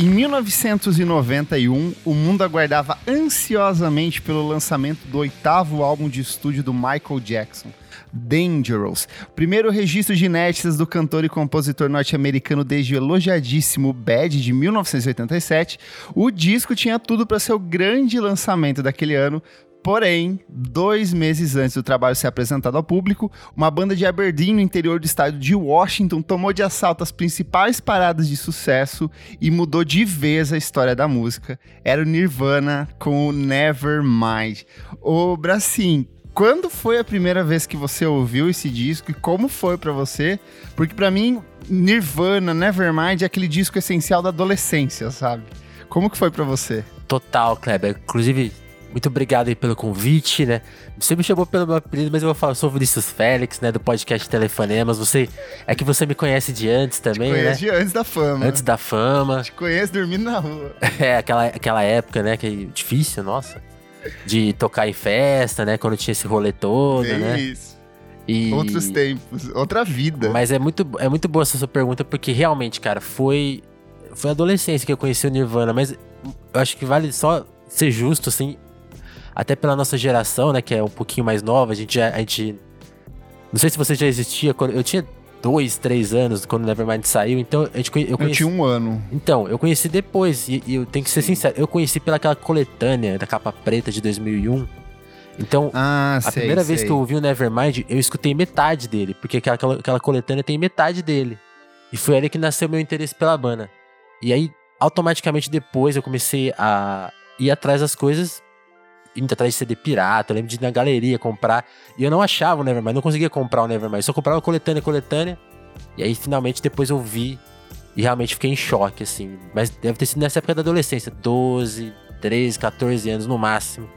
Em 1991, o mundo aguardava ansiosamente pelo lançamento do oitavo álbum de estúdio do Michael Jackson, Dangerous. Primeiro registro de inéditas do cantor e compositor norte-americano desde o elogiadíssimo Bad de 1987, o disco tinha tudo para ser o grande lançamento daquele ano, Porém, dois meses antes do trabalho ser apresentado ao público, uma banda de Aberdeen, no interior do estado de Washington, tomou de assalto as principais paradas de sucesso e mudou de vez a história da música. Era o Nirvana com o Nevermind. Ô, Bracim, quando foi a primeira vez que você ouviu esse disco e como foi para você? Porque para mim, Nirvana, Nevermind é aquele disco essencial da adolescência, sabe? Como que foi para você? Total, Kleber. Inclusive, muito obrigado aí pelo convite, né? Você me chamou pelo meu apelido, mas eu vou falar, eu sou o Vinícius Félix, né? Do podcast Telefonemas. Você. É que você me conhece de antes também, Te né? de antes da fama. Antes da fama. Te conheço dormindo na rua. É, aquela, aquela época, né? Que difícil, nossa. De tocar em festa, né? Quando tinha esse rolê todo, né? isso. E... Outros tempos, outra vida. Mas é muito, é muito boa essa sua pergunta, porque realmente, cara, foi. Foi a adolescência que eu conheci o Nirvana, mas eu acho que vale só ser justo, assim, até pela nossa geração, né, que é um pouquinho mais nova, a gente já, a gente não sei se você já existia quando eu tinha dois, três anos quando o Nevermind saiu, então a gente eu, conheci, eu tinha um ano. Então, eu conheci depois e, e eu tenho que ser sincero, eu conheci pelaquela coletânea da capa preta de 2001. Então, ah, a sei, primeira sei. vez que eu ouvi o Nevermind, eu escutei metade dele, porque aquela, aquela, aquela coletânea tem metade dele. E foi ali que nasceu meu interesse pela banda. E aí, automaticamente depois, eu comecei a ir atrás das coisas indo atrás de CD pirata, eu lembro de ir na galeria comprar. E eu não achava o Nevermind, não conseguia comprar o Nevermind. Só comprava coletânea, coletânea. E aí finalmente depois eu vi e realmente fiquei em choque, assim. Mas deve ter sido nessa época da adolescência, 12, 13, 14 anos no máximo.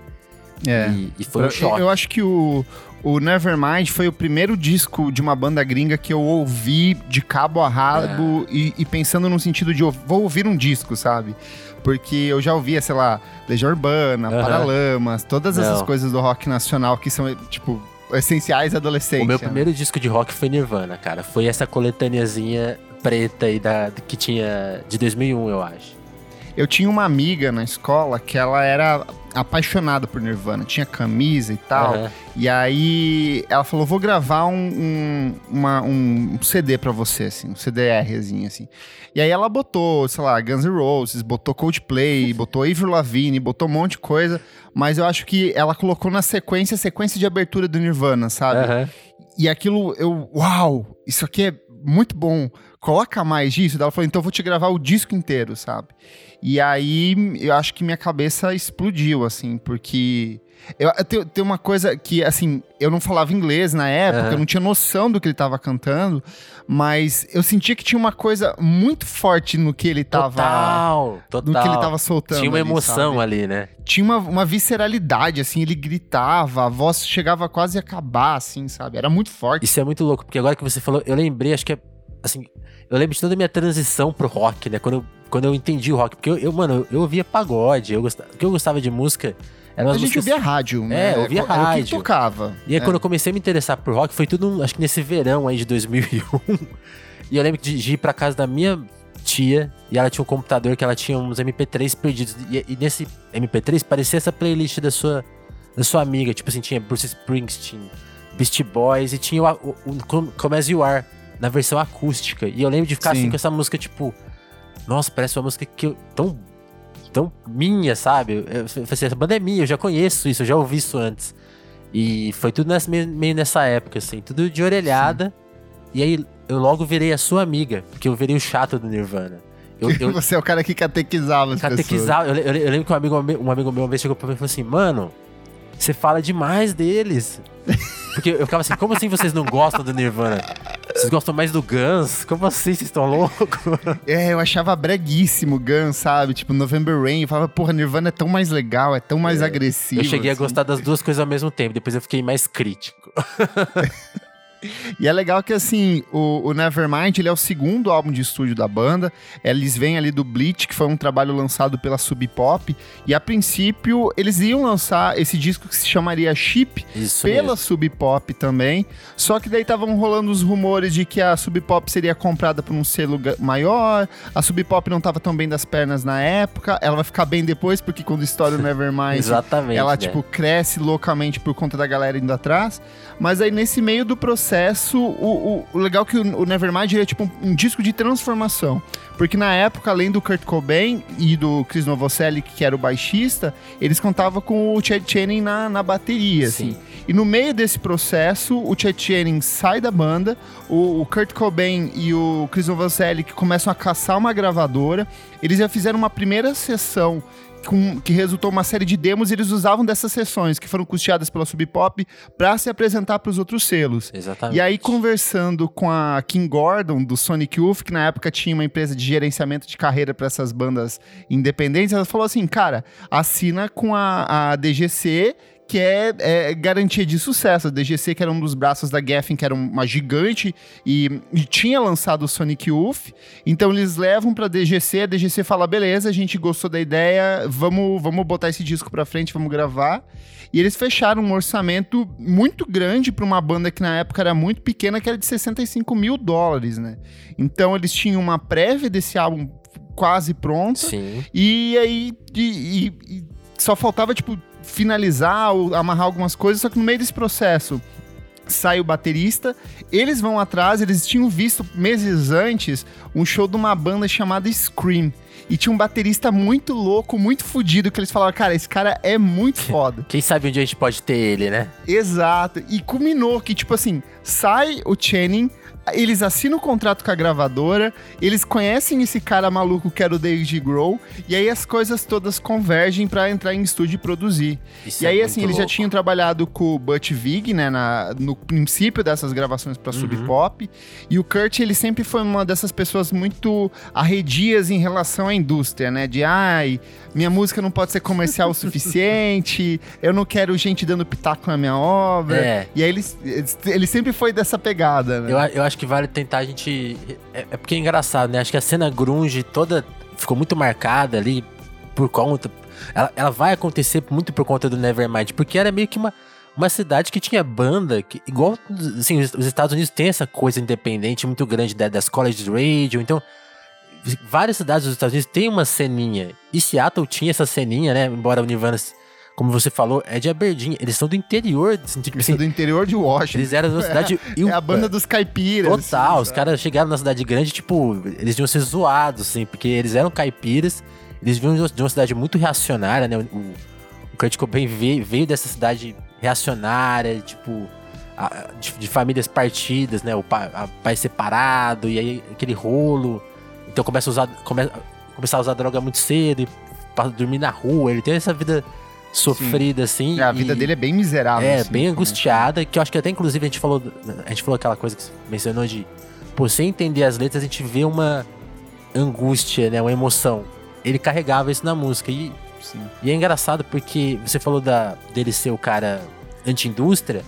É. E, e foi um choque. Eu acho que o, o Nevermind foi o primeiro disco de uma banda gringa que eu ouvi de cabo a rabo É. e, e pensando no sentido de vou ouvir um disco, sabe? Porque eu já ouvia, sei lá, Legião Urbana, Aham. Paralamas, todas essas Não. coisas do rock nacional que são, tipo, essenciais à adolescência. O meu né? primeiro disco de rock foi Nirvana, cara. Foi essa coletâneazinha preta aí da, que tinha de 2001, eu acho. Eu tinha uma amiga na escola que ela era apaixonada por Nirvana, tinha camisa e tal. Aham. E aí ela falou: vou gravar um, um, uma- um CD pra você, assim, um CDRzinho, assim. E aí ela botou, sei lá, Guns N' Roses, botou Coldplay, botou Avril Lavigne, botou um monte de coisa. Mas eu acho que ela colocou na sequência, sequência de abertura do Nirvana, sabe? Aham. E aquilo, eu, uau, isso aqui é muito bom. Coloca mais disso. Ela falou, então eu vou te gravar o disco inteiro, sabe? E aí eu acho que minha cabeça explodiu, assim, porque. Eu, tem uma coisa que, assim, eu não falava inglês na época, Aham. eu não tinha noção do que ele tava cantando, mas eu sentia que tinha uma coisa muito forte no que ele tava. Total, total. No que ele tava soltando. Tinha uma ali, emoção sabe? ali, né? Tinha uma, uma visceralidade, assim, ele gritava, a voz chegava quase a acabar, assim, sabe? Era muito forte. Isso é muito louco, porque agora que você falou, eu lembrei, acho que é. Assim, eu lembro de toda a minha transição pro rock, né? Quando eu, quando eu entendi o rock. Porque eu, eu, mano, eu ouvia pagode, eu gostava, o que eu gostava de música eram A gente músicas. ouvia rádio, né? É, ouvia Era o que rádio. tocava. E aí, É. quando eu comecei a me interessar por rock, foi tudo, acho que nesse verão aí de 2001. e eu lembro de, de ir pra casa da minha tia, e ela tinha um computador que ela tinha uns MP3 perdidos. E, e nesse MP3 parecia essa playlist da sua, da sua amiga. Tipo assim, tinha Bruce Springsteen, Beastie Boys, e tinha o, o, o Come As You Are, na versão acústica. E eu lembro de ficar Sim. assim com essa música, tipo... Nossa, parece uma música que eu... Tão, tão minha, sabe? Eu, eu falei assim, essa banda é minha, eu já conheço isso, eu já ouvi isso antes. E foi tudo nessa- meio, meio nessa época, assim, tudo de orelhada. E aí eu logo virei a sua amiga, porque eu virei o chato do Nirvana. Eu, eu Você é o cara que catequizava as pessoas. catequizava. Eu, eu- eu lembro que um amigo, um amigo meu uma vez chegou pra mim e falou assim: Mano, você fala demais deles. Porque eu ficava assim: Como assim vocês não gostam do Nirvana? Vocês gostam mais do Guns? Como assim? Vocês estão loucos? É, eu achava breguíssimo Guns, sabe? Tipo, November Rain. Eu falava, porra, Nirvana é tão mais legal, é tão mais agressivo. Eu cheguei a assim. gostar das duas coisas ao mesmo tempo, depois eu fiquei mais crítico. E é legal que, assim, o, o, Nevermind, ele é o segundo álbum de estúdio da banda. Eles vêm ali do Bleach, que foi um trabalho lançado pela Sub Pop. E, a princípio, eles iam lançar esse disco que se chamaria Chip Isso pela mesmo. Sub Pop também. Só que daí estavam rolando os rumores de que a Sub Pop seria comprada por um selo maior. A Sub Pop não estava tão bem das pernas na época. Ela vai ficar bem depois, porque quando estoura o Nevermind... Exatamente. Ela, né? tipo, cresce loucamente por conta da galera indo atrás. Mas aí, nesse meio do processo, o, o, o legal é que o, o Nevermind é tipo um, um, disco de transformação. Porque na época, além do Kurt Cobain e do Chris Novoselic, que era o baixista, eles contavam com o Chad Channing na, na bateria, Sim. assim. E no meio desse processo, o Chad Channing sai da banda, o, o Kurt Cobain e o Chris Novoselic começam a caçar uma gravadora. Eles já fizeram uma primeira sessão com, que resultou uma série de demos e eles usavam dessas sessões que foram custeadas pela Sub Pop para se apresentar para os outros selos. Exatamente. E aí, conversando com a Kim Gordon, do Sonic Youth, que na época tinha uma empresa de gerenciamento de carreira para essas bandas independentes, ela falou assim: cara, assina com a, a DGC que é, é, garantia de sucesso. A DGC, que era um dos braços da Geffen, que era uma gigante e, e tinha lançado o Sonic Youth. Então eles levam pra DGC, a DGC fala: beleza, a gente gostou da ideia, vamos, vamos botar esse disco pra frente, vamos gravar. E eles fecharam um orçamento muito grande para uma banda que na época era muito pequena, que era de 65 mil dólares, né? Então eles tinham uma prévia desse álbum quase pronta. Sim. E aí e, e, e só faltava, tipo, finalizar ou amarrar algumas coisas, só que no meio desse processo sai o baterista, eles vão atrás, eles tinham visto meses antes um show de uma banda chamada Scream. E tinha um baterista muito louco, muito fodido, que eles falaram, cara, esse cara é muito foda. Quem sabe onde a gente pode ter ele, né? Exato. E culminou que, tipo assim, sai o Channing, eles assinam o contrato com a gravadora, eles conhecem esse cara maluco que era o David Grohl, e aí as coisas todas convergem para entrar em estúdio e produzir. Isso e aí, é assim, eles já louco. tinham trabalhado com o Butch Vig, né, na, no princípio dessas gravações pra Sub Pop, e o Kurt, ele sempre foi uma dessas pessoas muito arredias em relação à indústria, né, de, ai, minha música não pode ser comercial o suficiente, eu não quero gente dando pitaco na minha obra. É. E aí ele, ele sempre foi dessa pegada, né? Eu, eu acho que vale tentar a gente. É, é porque é engraçado, né? Acho que a cena grunge toda ficou muito marcada ali por conta. Ela, ela vai acontecer muito por conta do Nevermind, porque era meio que uma, uma cidade que tinha banda, que, igual assim, os, os Estados Unidos tem essa coisa independente muito grande da- das college radio, então várias cidades dos Estados Unidos têm uma ceninha. E Seattle tinha essa ceninha, né? Embora o Nirvana, como você falou, é de Aberdeen, eles são do interior, assim, tipo Eles são do interior de Washington. eles eram de uma cidade É a banda dos caipiras. Total, assim, os caras chegaram na cidade grande, tipo, eles iam ser zoados, assim, porque eles eram caipiras, eles vinham de uma- de uma cidade muito reacionária, né? O, o Kurt Cobain veio, veio dessa cidade reacionária, tipo, a- de, de famílias partidas, né? O pai, a- pai separado, e aí aquele rolo. Então começa a usar, come, começar a usar droga muito cedo e pra dormir na rua. Ele tem essa vida sofrida, assim. É, a vida e- dele é bem miserável. é, assim, bem né? angustiada, que eu acho que até inclusive a gente falou. A gente falou aquela coisa que você mencionou de. Pô, sem entender as letras, a gente vê uma angústia, né? Uma emoção. Ele carregava isso na música. E, Sim. e é engraçado porque você falou da, dele ser o cara anti-indústria,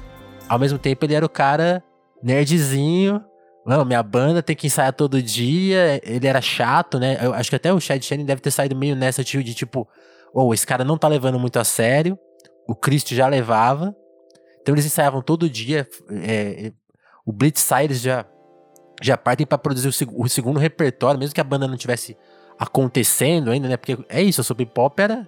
ao mesmo tempo ele era o cara nerdzinho. Não, minha banda tem que ensaiar todo dia. Ele era chato, né? Eu acho que até o Chad Channing deve ter saído meio nessa de tipo, oh, esse cara não tá levando muito a sério. O Cristo já levava. Então eles ensaiavam todo dia. é, o Blitz sai, eles já, já partem pra produzir o, seg- o segundo repertório, mesmo que a banda não tivesse acontecendo ainda, né? Porque é isso, a Sub Pop era.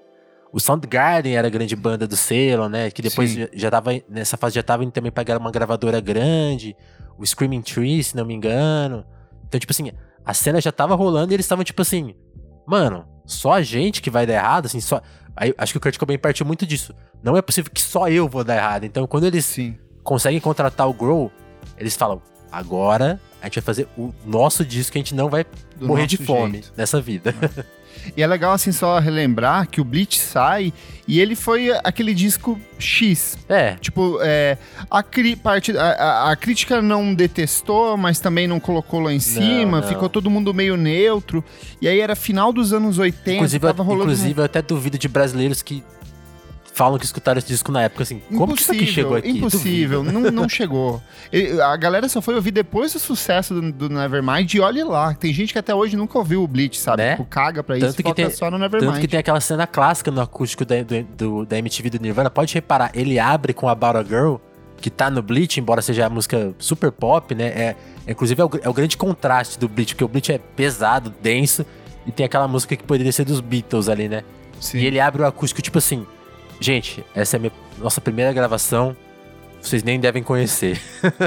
O Soundgarden era a grande banda do selo, né? Que depois Sim. já, tava. Nessa fase já tava indo também pra uma gravadora grande. O Screaming Tree, se não me engano. Então, tipo assim, a cena já tava rolando e eles estavam, tipo assim, mano, só a gente que vai dar errado, assim, só. Aí acho que o Kurt Cobain partiu muito disso. Não é possível que só eu vou dar errado. Então, quando eles Sim. conseguem contratar o Grow, eles falam: agora a gente vai fazer o nosso disco que a gente não vai Do morrer de fome jeito. nessa vida. E é legal, assim, só relembrar que o Bleach sai e ele foi aquele disco X. é, Tipo, é, a, cri- parte, a, a- a crítica não detestou, mas também não colocou lá em cima. não. Ficou todo mundo meio neutro. E aí era final dos anos 80, inclusive, tava rolando... inclusive eu até duvido de brasileiros que falam que escutaram esse disco na época, assim, como que isso aqui chegou aqui? Impossível, não, não chegou. A galera só foi ouvir depois do sucesso do, do, Nevermind e olhe lá. Tem gente que até hoje nunca ouviu o Bleach, sabe? Né? Tipo, caga pra tanto isso que tem, só no Nevermind. Tanto que tem aquela cena clássica no acústico da, do, da MTV do Nirvana. Pode reparar, ele abre com a About a Girl, que tá no Bleach, embora seja a música super pop, né? É, inclusive é o, é o grande contraste do Bleach, porque o Bleach é pesado, denso, e tem aquela música que poderia ser dos Beatles ali, né? Sim. E ele abre o acústico, tipo assim, gente, essa é a minha, nossa primeira gravação, vocês nem devem conhecer.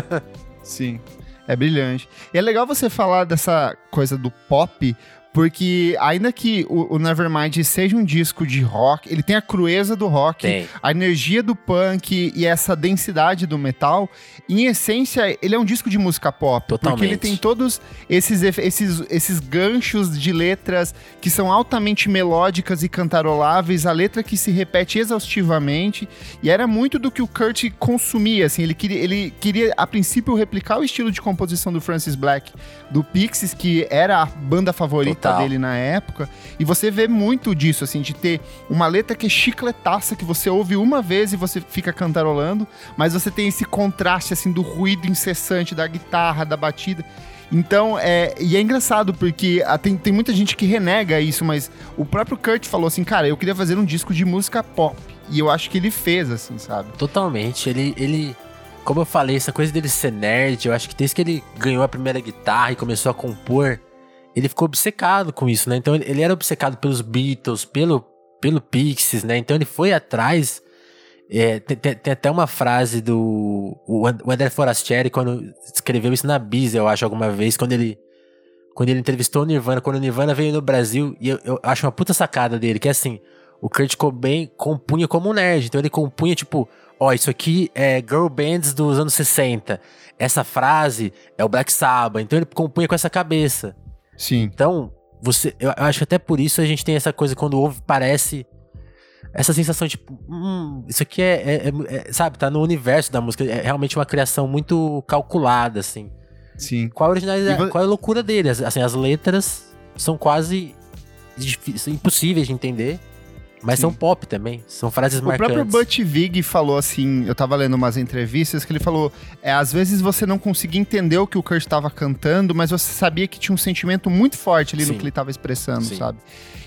Sim, é brilhante. E é legal você falar dessa coisa do pop, porque ainda que o, o, Nevermind seja um disco de rock, ele tem a crueza do rock, tem. a energia do punk e essa densidade do metal. Em essência, ele é um disco de música pop. Totalmente. Porque ele tem todos esses, esses, esses ganchos de letras que são altamente melódicas e cantaroláveis, a letra que se repete exaustivamente. E era muito do que o Kurt consumia, assim. Ele queria, ele queria a princípio, replicar o estilo de composição do Francis Black, do Pixies, que era a banda favorita Total. dele na época. E você vê muito disso, assim, de ter uma letra que é chicletaça, que você ouve uma vez e você fica cantarolando, mas você tem esse contraste, assim, do ruído incessante da guitarra, da batida. Então, é, e é engraçado porque ah, tem, tem muita gente que renega isso, mas o próprio Kurt falou assim, cara, eu queria fazer um disco de música pop. E eu acho que ele fez, assim, sabe? Totalmente. Ele, ele como eu falei, essa coisa dele ser nerd, eu acho que desde que ele ganhou a primeira guitarra e começou a compor, ele ficou obcecado com isso, né? Então ele era obcecado pelos Beatles, pelo, pelo Pixies, né? Então ele foi atrás. É, tem, tem, até uma frase do o André Forastieri, quando escreveu isso na Biz, eu acho, alguma vez, quando ele, quando ele entrevistou o Nirvana, quando o Nirvana veio no Brasil, e eu, eu acho uma puta sacada dele, que é assim, o Kurt Cobain compunha como um nerd, então ele compunha, tipo, ó, oh, isso aqui é girl bands dos anos 60, essa frase é o Black Sabbath, então ele compunha com essa cabeça. Sim. Então, você, eu acho que até por isso a gente tem essa coisa quando ouve, parece essa sensação de, tipo, hum, isso aqui é, é, é, é, sabe, tá no universo da música, é realmente uma criação muito calculada, assim. Sim. Qual a originalidade, qual é a loucura dele? Assim, as letras são quase impossíveis de entender. Mas Sim. são pop também, são frases o marcantes. O próprio Butch Vig falou assim, eu tava lendo umas entrevistas que ele falou, é, às vezes você não conseguia entender o que o Kurt estava cantando, mas você sabia que tinha um sentimento muito forte ali Sim. no que ele estava expressando, Sim. sabe?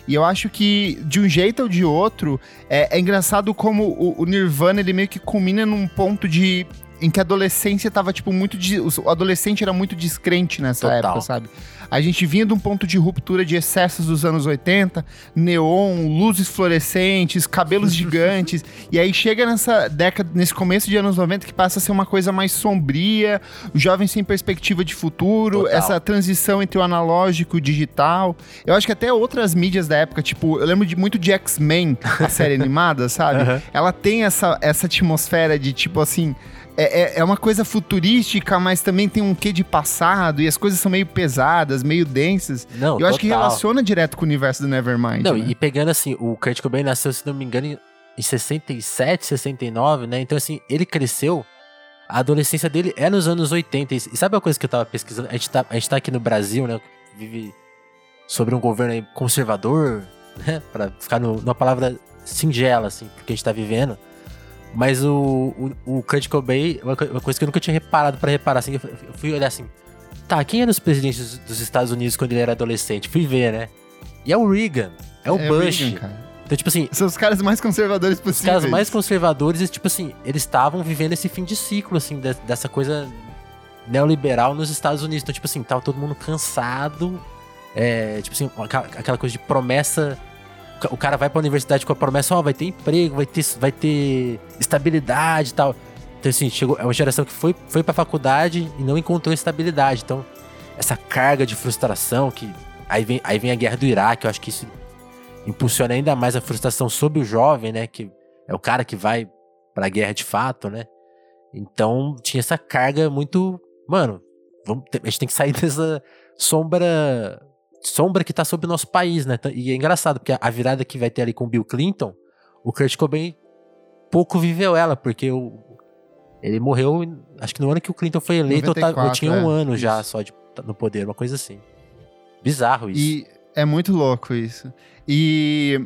E eu acho que, de um jeito ou de outro, é, é engraçado como o, o, Nirvana, ele meio que culmina num ponto de em que a adolescência tava, tipo, muito. O adolescente era muito descrente nessa Total. época, sabe? A gente vinha de um ponto de ruptura de excessos dos anos 80, neon, luzes fluorescentes, cabelos gigantes, e aí chega nessa década, nesse começo de anos 90 que passa a ser uma coisa mais sombria, jovem sem perspectiva de futuro, Total. essa transição entre o analógico e o digital. Eu acho que até outras mídias da época, tipo, eu lembro de muito de X-Men, a série animada, sabe? Uhum. Ela tem essa, essa atmosfera de tipo assim, é, é, é, uma coisa futurística, mas também tem um quê de passado e as coisas são meio pesadas, meio densas. Não, eu total. acho que relaciona direto com o universo do Nevermind. Não, né? e pegando assim, o Kurt Cobain nasceu, se não me engano, em 67, 69, né? Então, assim, ele cresceu. A adolescência dele é nos anos 80. E sabe uma coisa que eu tava pesquisando? A gente tá, a gente tá aqui no Brasil, né? Vive sobre um governo conservador, né? Pra ficar no, numa palavra singela, assim, porque a gente tá vivendo. Mas o, o, o Kurt Cobain, uma, coisa que eu nunca tinha reparado para reparar, assim, eu fui olhar assim, tá, quem eram os presidentes dos Estados Unidos quando ele era adolescente? Fui ver, né? E é o Reagan, é o é Bush. Reagan, então, tipo assim. São os caras mais conservadores possíveis. Os caras mais conservadores, tipo assim, eles estavam vivendo esse fim de ciclo, assim, de, dessa coisa neoliberal nos Estados Unidos. Então, tipo assim, tava todo mundo cansado. É, tipo assim, aquela coisa de promessa o cara vai pra universidade com a promessa, ó, oh, vai ter emprego, vai ter, vai ter estabilidade e tal. Então, assim, chegou, é uma geração que foi, foi pra faculdade e não encontrou estabilidade. Então, essa carga de frustração que. Aí vem, aí vem a guerra do Iraque, eu acho que isso impulsiona ainda mais a frustração sobre o jovem, né? Que é o cara que vai pra guerra de fato, né? Então, tinha essa carga muito. Mano, vamos, a gente tem que sair dessa sombra sombra que tá sobre o nosso país, né? E é engraçado, porque a virada que vai ter ali com o Bill Clinton, o Kurt Cobain pouco viveu ela, porque o, ele morreu, acho que no ano que o Clinton foi eleito, 94, eu, eu, tinha um é, ano isso. já só de, no poder, uma coisa assim. Bizarro isso. E é muito louco isso. E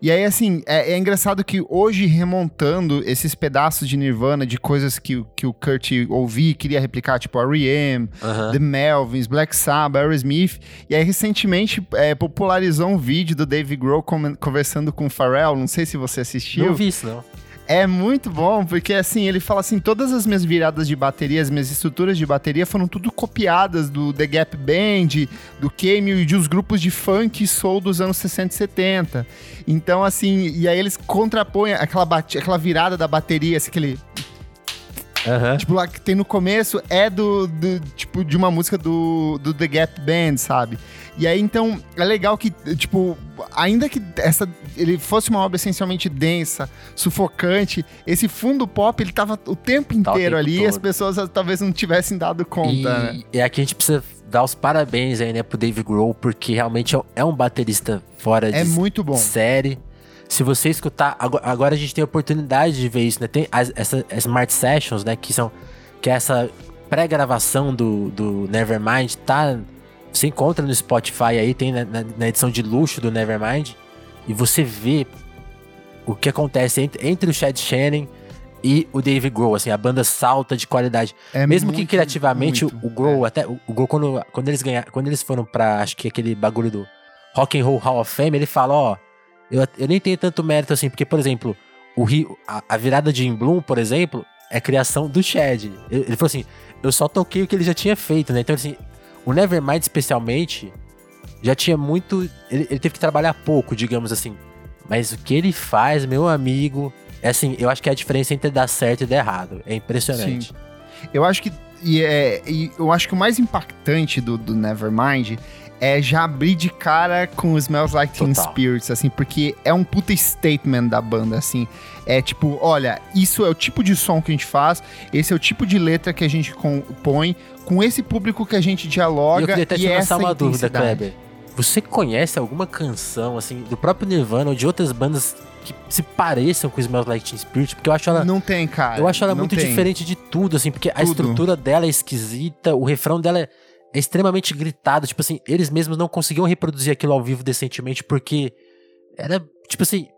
E aí, assim, é, é, engraçado que hoje, remontando esses pedaços de Nirvana, de coisas que, que o Kurt ouvia e queria replicar, tipo R.E.M., The Melvins, Black Sabbath, Aerosmith, e aí recentemente é, popularizou um vídeo do Dave Grohl conversando com o Pharrell, não sei se você assistiu. Não vi isso, não. É muito bom, porque assim, ele fala assim, todas as minhas viradas de bateria, as minhas estruturas de bateria foram tudo copiadas do The Gap Band, do Cameo e dos grupos de funk e soul dos anos 60 e 70. Então, assim, e aí eles contrapõem aquela, aquela virada da bateria, assim, aquele... Uhum. Tipo, lá que tem no começo é do, do, tipo, de uma música do, do The Gap Band, sabe? E aí, então, é legal que, tipo, ainda que essa ele fosse uma obra essencialmente densa, sufocante, esse fundo pop, ele tava o tempo inteiro tá o tempo ali todo. e as pessoas talvez não tivessem dado conta, e, né? E aqui a gente precisa dar os parabéns aí, né, pro Dave Grohl, porque realmente é um baterista fora é de muito bom. série. Se você escutar, agora a gente tem a oportunidade de ver isso, né? Tem as, essa Smart Sessions, né, que são que é essa pré-gravação do, do Nevermind, tá você encontra no Spotify aí, tem na, na, na edição de luxo do Nevermind, e você vê o que acontece entre, entre o Chad Shannon e o Dave Grohl, assim, a banda salta de qualidade. É Mesmo muito, que criativamente muito, o Grohl, é. até o, Grohl, quando, quando eles ganharam, quando eles foram pra, acho que aquele bagulho do Rock and Roll Hall of Fame, ele fala, ó, eu, eu nem tenho tanto mérito assim, porque, por exemplo, o Rio, a, a virada de In Bloom, por exemplo, é criação do Chad. Ele, ele falou assim, eu só toquei o que ele já tinha feito, né? Então, assim, o Nevermind, especialmente, já tinha muito. Ele, ele, teve que trabalhar pouco, digamos assim. Mas o que ele faz, meu amigo. É assim, eu acho que é a diferença entre dar certo e dar errado. É impressionante. Sim. Eu acho que. E, é, e eu acho que o mais impactante do, do Nevermind é já abrir de cara com Smells Like Teen Spirits, assim, porque é um puta statement da banda, assim. É tipo, olha, isso é o tipo de som que a gente faz, esse é o tipo de letra que a gente compõe, com esse público que a gente dialoga. E eu queria até te lançar uma dúvida, Kleber. Você conhece alguma canção, assim, do próprio Nirvana ou de outras bandas que se pareçam com Smells Like Teen Spirit? Porque eu acho ela. Não tem, cara. Eu acho ela muito tem. diferente de tudo, assim, porque tudo. a estrutura dela é esquisita, o refrão dela é, é extremamente gritado. Tipo assim, eles mesmos não conseguiam reproduzir aquilo ao vivo decentemente porque era, tipo assim,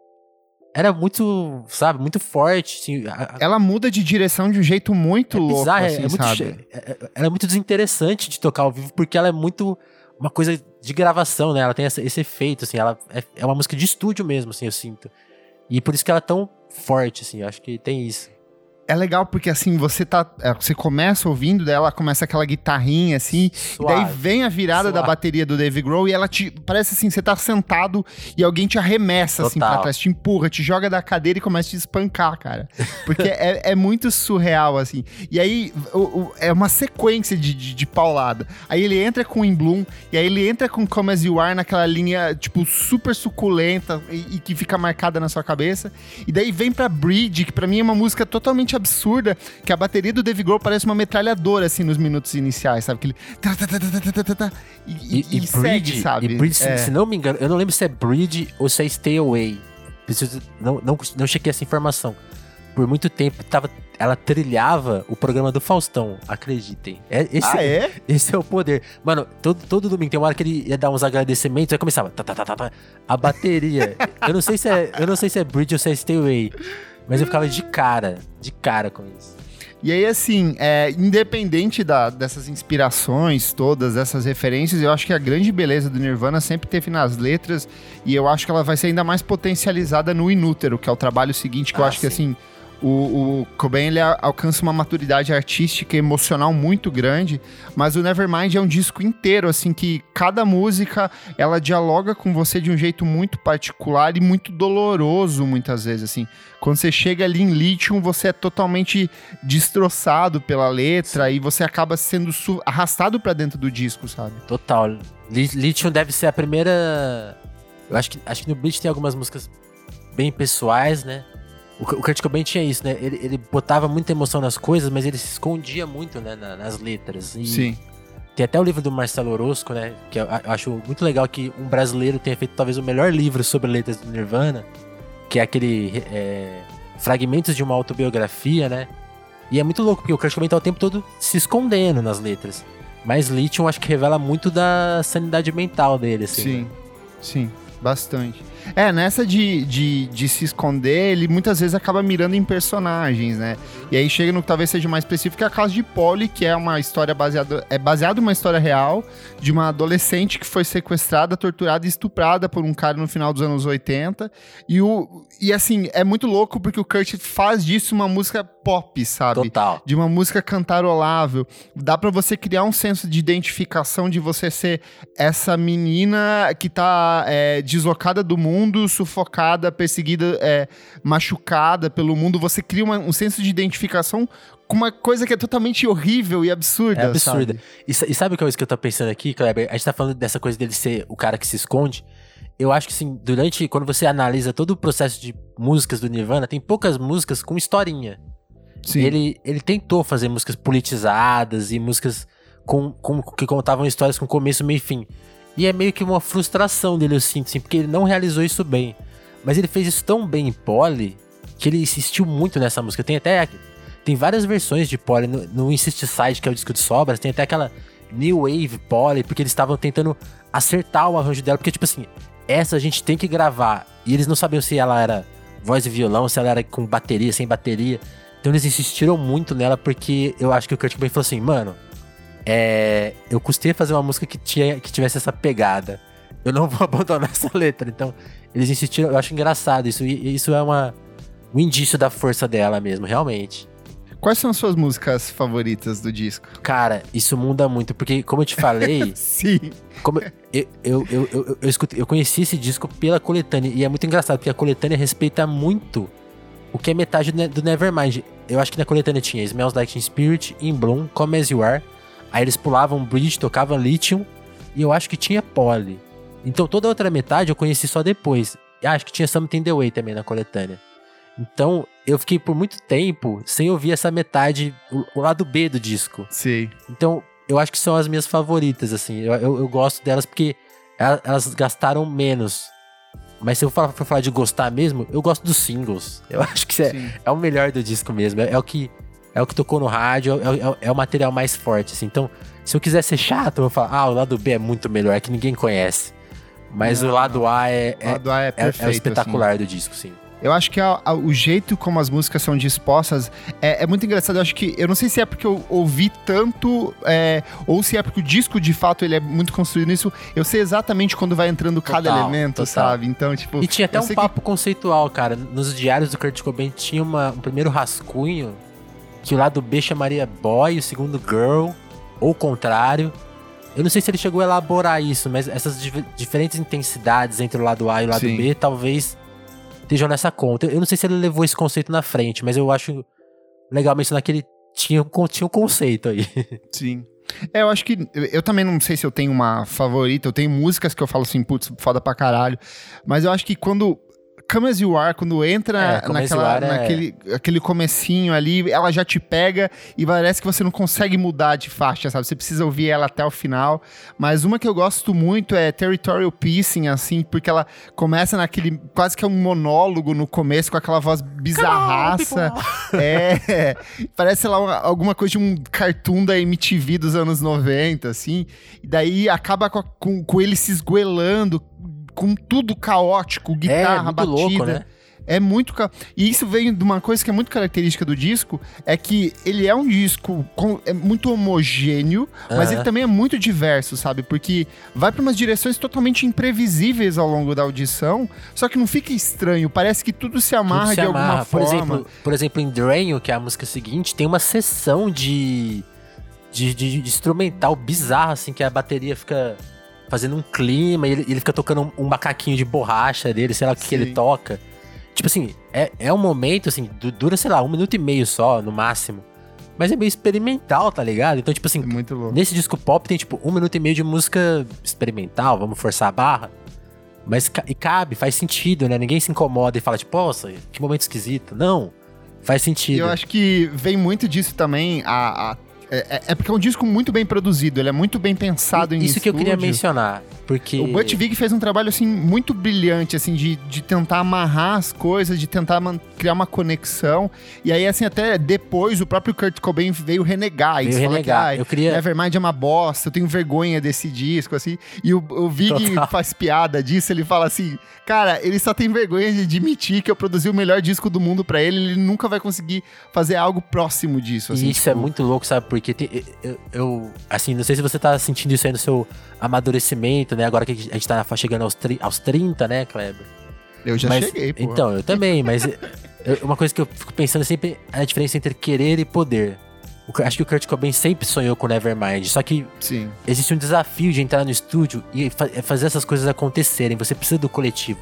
era muito, sabe, muito forte. Assim, a, ela muda de direção de um jeito muito é louco, bizarro, assim, é, é muito, sabe? É, é, ela é muito desinteressante de tocar ao vivo, porque ela é muito uma coisa de gravação, né? Ela tem esse, esse efeito, assim, ela é, é, uma música de estúdio mesmo, assim, eu sinto. E por isso que ela é tão forte, assim, acho que tem isso é legal porque assim, você tá. É, você começa ouvindo, daí ela começa aquela guitarrinha assim, e daí vem a virada Suave. da bateria do Dave Grohl e ela te. Parece assim, você tá sentado e alguém te arremessa Total. assim pra trás, te empurra, te joga da cadeira e começa a te espancar, cara. Porque é, é muito surreal, assim. E aí o, o, é uma sequência de, de, de, paulada. Aí ele entra com In Bloom, e aí ele entra com Come As You Are naquela linha, tipo, super suculenta e, e que fica marcada na sua cabeça. E daí vem pra Bridge, que pra mim é uma música totalmente absurda que a bateria do Dave Grohl parece uma metralhadora, assim, nos minutos iniciais, sabe? Aquele... E, e, e, e segue, sabe? E Bridge, é. se não me engano, eu não lembro se é Bridge ou se é Stay Away. Preciso, não, não, não chequei essa informação. Por muito tempo tava, ela trilhava o programa do Faustão, acreditem. É, esse, ah, é? Esse é o poder. Mano, todo, todo domingo tem uma hora que ele ia dar uns agradecimentos, aí começava tá, tá, tá, tá, a bateria. eu não sei se é, eu não sei se é Bridge ou se é Stay Away. Mas eu ficava de cara, de cara com isso. E aí, assim, é, independente da, dessas inspirações todas, dessas referências, eu acho que a grande beleza do Nirvana sempre teve nas letras, e eu acho que ela vai ser ainda mais potencializada no Inútero, que é o trabalho seguinte, que ah, eu acho sim. que, assim, o, o Cobain ele alcança uma maturidade artística e emocional muito grande, mas o Nevermind é um disco inteiro, assim, que cada música ela dialoga com você de um jeito muito particular e muito doloroso, muitas vezes, assim. Quando você chega ali em Lithium, você é totalmente destroçado pela letra Sim. e você acaba sendo arrastado para dentro do disco, sabe? Total. Lithium deve ser a primeira. Eu acho que, acho que no Bleach tem algumas músicas bem pessoais, né? O, o Kurt Cobain tinha isso, né? Ele, ele botava muita emoção nas coisas, mas ele se escondia muito, né? Na, nas letras. E Sim. Tem até o livro do Marcelo Orozco, né? Que eu, eu acho muito legal que um brasileiro tenha feito talvez o melhor livro sobre letras do Nirvana, que é aquele é, Fragmentos de uma Autobiografia, né? E é muito louco, porque o Kurt Cobain tá o tempo todo se escondendo nas letras. Mas Lithium acho que revela muito da sanidade mental dele, assim. Sim, né? sim. Bastante. É, nessa de, de, de, se esconder, ele muitas vezes acaba mirando em personagens, né? E aí chega no que talvez seja mais específico, que é a casa de Polly, que é uma história baseada. É baseada uma história real de uma adolescente que foi sequestrada, torturada e estuprada por um cara no final dos anos 80. E, o, e assim, é muito louco porque o Kurt faz disso uma música pop, sabe? Total. De uma música cantarolável. Dá para você criar um senso de identificação de você ser essa menina que tá é, deslocada do mundo, sufocada, perseguida, é, machucada pelo mundo. Você cria uma, um senso de identificação com uma coisa que é totalmente horrível e absurda. É absurda. E, e, sabe o que é isso que eu tô pensando aqui, Kleber? A gente tá falando dessa coisa dele ser o cara que se esconde. Eu acho que, assim, durante. Quando você analisa todo o processo de músicas do Nirvana, tem poucas músicas com historinha. Sim. Ele, ele tentou fazer músicas politizadas e músicas com, com, que contavam histórias com começo, meio e fim. E é meio que uma frustração dele, eu sinto, assim, porque ele não realizou isso bem. Mas ele fez isso tão bem em Polly que ele insistiu muito nessa música. Tem até. Tem várias versões de Polly no, no Insisticide, que é o disco de sobras. Tem até aquela New Wave Polly, porque eles estavam tentando acertar o arranjo dela. Porque, tipo assim, essa a gente tem que gravar. E eles não sabiam se ela era voz e violão, se ela era com bateria, sem bateria. Então eles insistiram muito nela porque eu acho que o Kurt Cobain falou assim, mano, é, eu custei fazer uma música que, tinha, que tivesse essa pegada. Eu não vou abandonar essa letra. Então eles insistiram, eu acho engraçado isso. E isso é uma, um indício da força dela mesmo, realmente. Quais são as suas músicas favoritas do disco? Cara, isso muda muito, porque como eu te falei. Sim. Como eu, eu, eu, eu, eu, eu, escutei, eu conheci esse disco pela coletânea. E é muito engraçado, porque a coletânea respeita muito o que é metade do Nevermind. Eu acho que na coletânea tinha Smells Like Teen Spirit, In Bloom, Come As You Are. Aí eles pulavam Bridge, tocavam Lithium. E eu acho que tinha Polly. Então toda a outra metade eu conheci só depois. E acho que tinha Something The Way também na coletânea. Então eu fiquei por muito tempo sem ouvir essa metade, o, lado B do disco. Sim. Então eu acho que são as minhas favoritas, assim. Eu, eu, eu gosto delas porque elas gastaram menos mas se eu for, for falar de gostar mesmo, eu gosto dos singles. Eu acho que é, é o melhor do disco mesmo. É, é, o que é o que tocou no rádio, é, é, é, o material mais forte, assim. Então, se eu quiser ser chato, eu vou falar, ah, o lado B é muito melhor, é que ninguém conhece. Mas não, o lado A é, o lado A é, perfeito, é, o espetacular assim. do disco, sim. Eu acho que a, a, o jeito como as músicas são dispostas é, é, muito engraçado. Eu acho que. Eu não sei se é porque eu ouvi tanto, é, ou se é porque o disco de fato ele é muito construído nisso. Eu sei exatamente quando vai entrando cada total, elemento, total. sabe? Então, tipo. E tinha até um papo que... conceitual, cara. Nos diários do Kurt Cobain tinha uma, um primeiro rascunho que o lado B chamaria boy, o segundo girl, ou o contrário. Eu não sei se ele chegou a elaborar isso, mas essas diferentes intensidades entre o lado A e o lado Sim. B talvez estejam nessa conta. Eu não sei se ele levou esse conceito na frente, mas eu acho legal mencionar que ele tinha, tinha um conceito aí. Sim. É, eu acho que. Eu também não sei se eu tenho uma favorita. Eu tenho músicas que eu falo assim, putz, foda pra caralho. Mas eu acho que quando Come As You Are, quando entra é, naquela, é naquele é... aquele comecinho ali, ela já te pega e parece que você não consegue mudar de faixa, sabe? Você precisa ouvir ela até o final. Mas uma que eu gosto muito é Territorial Piecing, assim, porque ela começa naquele, quase que é um monólogo no começo, com aquela voz bizarraça. é, parece lá alguma coisa de um cartoon da MTV dos anos 90, assim. E daí acaba com, com, com ele se esguelando com tudo caótico, guitarra, é, batida. Louco, né? É muito. Ca... E isso vem de uma coisa que é muito característica do disco: é que ele é um disco com... é muito homogêneo, uhum. mas ele também é muito diverso, sabe? Porque vai para umas direções totalmente imprevisíveis ao longo da audição, só que não fica estranho, parece que tudo se amarra tudo se de amarra. alguma por forma. Exemplo, por exemplo, em Drain, que é a música seguinte, tem uma sessão de, de, de, de instrumental bizarra, assim, que a bateria fica fazendo um clima, e ele, ele fica tocando um, um, macaquinho de borracha dele, sei lá o que, que, ele toca. Tipo assim, é, é um momento, assim, dura, sei lá, um minuto e meio só, no máximo. Mas é meio experimental, tá ligado? Então, tipo assim, é nesse disco pop tem, tipo, um minuto e meio de música experimental, vamos forçar a barra. Mas e cabe, faz sentido, né? Ninguém se incomoda e fala, tipo, nossa, que momento esquisito. Não, faz sentido. Eu acho que vem muito disso também, a, a É, é, é porque é um disco muito bem produzido, ele é muito bem pensado em Isso que eu queria mencionar, porque... O Butch Vig fez um trabalho, assim, muito brilhante, assim, de, de tentar amarrar as coisas, de tentar criar uma conexão. E aí, assim, até depois, o próprio Kurt Cobain veio renegar. Veio renegar. Que, "Ai, Eu queria- Nevermind é uma bosta, eu tenho vergonha desse disco, assim. E o, o Vig faz piada disso, ele fala assim, cara, ele só tem vergonha de admitir que eu produzi o melhor disco do mundo pra ele, ele nunca vai conseguir fazer algo próximo disso, assim. Isso é tipo, muito louco, sabe? Porque tem- eu, eu- assim, não sei se você tá sentindo isso aí no seu amadurecimento, né? Agora que a gente tá chegando aos, tri- aos 30, né, Kleber? Eu já Mas- cheguei, pô. Então, eu também, mas eu- uma coisa que eu fico pensando sempre é a diferença entre querer e poder. O acho que o Kurt Cobain sempre sonhou com Nevermind, só que Sim. existe um desafio de entrar no estúdio e fa- é fazer essas coisas acontecerem. Você precisa do coletivo.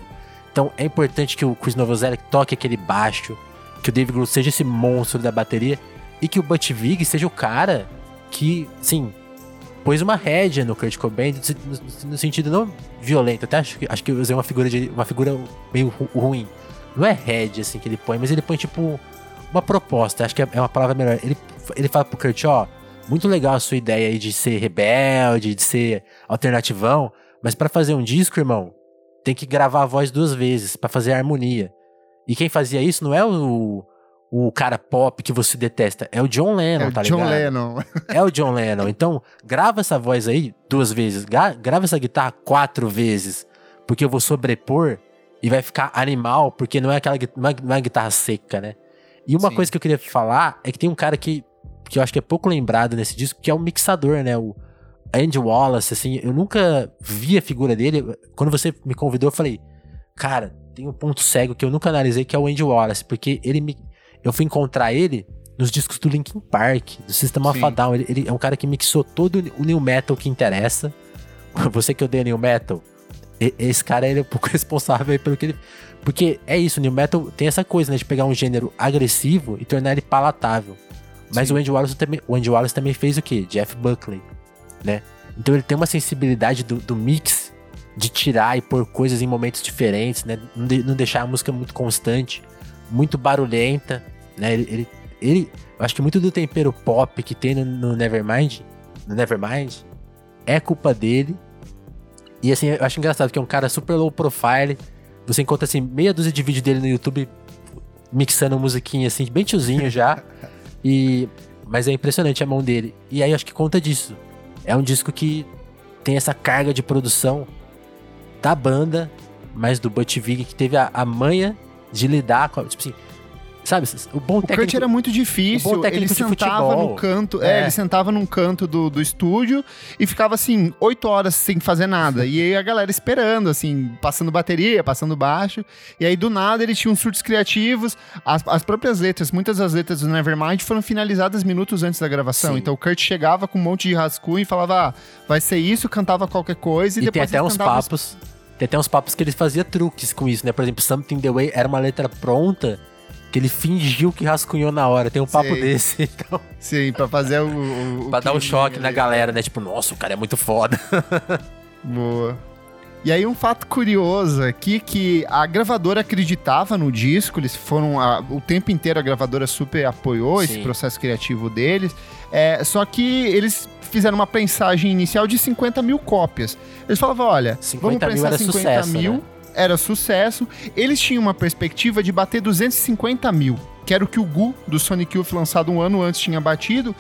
Então é importante que o Chris Novoselic toque aquele baixo, que o Dave Grohl seja esse monstro da bateria e que o Butch Vig seja o cara que, sim, pôs uma rédea no Kurt Cobain no, no- sentido não violento. Até acho que, acho que eu usei uma figura de uma figura meio ru- ruim. Não é rédea assim que ele põe, mas ele põe tipo uma proposta. Acho que é é uma palavra melhor. Ele, ele fala pro Kurt, ó, muito legal a sua ideia aí de ser rebelde, de ser alternativão, mas pra fazer um disco, irmão, tem que gravar a voz duas vezes pra fazer a harmonia. E quem fazia isso não é o, o cara pop que você detesta, é o John Lennon, É o tá John ligado? Lennon. É o John Lennon. Então, grava essa voz aí duas vezes, gra- grava essa guitarra quatro vezes, porque eu vou sobrepor e vai ficar animal, porque não é aquela não é, não é guitarra seca, né? E uma Sim. coisa que eu queria falar é que tem um cara que, que eu acho que é pouco lembrado nesse disco, que é o mixador, né? O Andy Wallace, assim, eu nunca vi a figura dele. Quando você me convidou, eu falei, cara, tem um ponto cego que eu nunca analisei, que é o Andy Wallace, porque ele me. Eu fui encontrar ele nos discos do Linkin Park, do System of Sim. a Down. Ele, ele é um cara que mixou todo o new metal que interessa. Você que odeia new metal, esse cara ele é um pouco responsável pelo que ele. Porque é isso, o new metal tem essa coisa, né, de pegar um gênero agressivo e tornar ele palatável. Mas Sim. o Andy Wallace também, o Andy Wallace também fez o quê? Jeff Buckley, né? Então ele tem uma sensibilidade do, do mix de tirar e pôr coisas em momentos diferentes, né? Não, de- não deixar a música muito constante, muito barulhenta, né? Ele, ele, ele- eu acho que muito do tempero pop que tem no, no Nevermind, no Nevermind, é culpa dele. E assim, eu acho engraçado que é um cara super low profile. Você encontra assim meia dúzia de vídeo dele no YouTube mixando musiquinha assim, bem tiozinho já. e mas é impressionante a mão dele. E aí eu acho que conta disso. É um disco que tem essa carga de produção da banda, mas do Butch Vig que teve a, a manha de lidar com, tipo assim, sabe, o bom O técnico Kurt era muito o difícil, ele sentava no canto, é. É. ele sentava num canto do, do estúdio e ficava assim, oito horas sem fazer nada. e aí a galera esperando, assim, passando bateria, passando baixo. E aí do nada ele tinha uns surtos criativos. As, as próprias letras, muitas das letras do Nevermind foram finalizadas minutos antes da gravação. Sim. Então o Kurt chegava com um monte de rascunho e falava, ah, vai ser isso, cantava qualquer coisa e, E, tem depois até eles uns papos. Tem até uns papos que ele fazia truques com isso, né? Por exemplo, Something the Way era uma letra pronta que ele fingiu que rascunhou na hora. Tem um papo Sei. desse. Então, Sim, pra fazer o. o, o pra dar um choque na ali. galera, né? Tipo, nossa, o cara é muito foda. Boa. E aí um fato curioso aqui que a gravadora acreditava no disco, eles foram a- o tempo inteiro a gravadora super apoiou esse Sim. processo criativo deles. É, só que eles fizeram uma prensagem inicial de 50 mil cópias. Eles falavam, olha, 50 vamos era 50 sucesso, mil, né? era sucesso. Eles tinham uma perspectiva de bater 250 mil, que era o que o Gu do Sonic Youth lançado um ano antes tinha batido.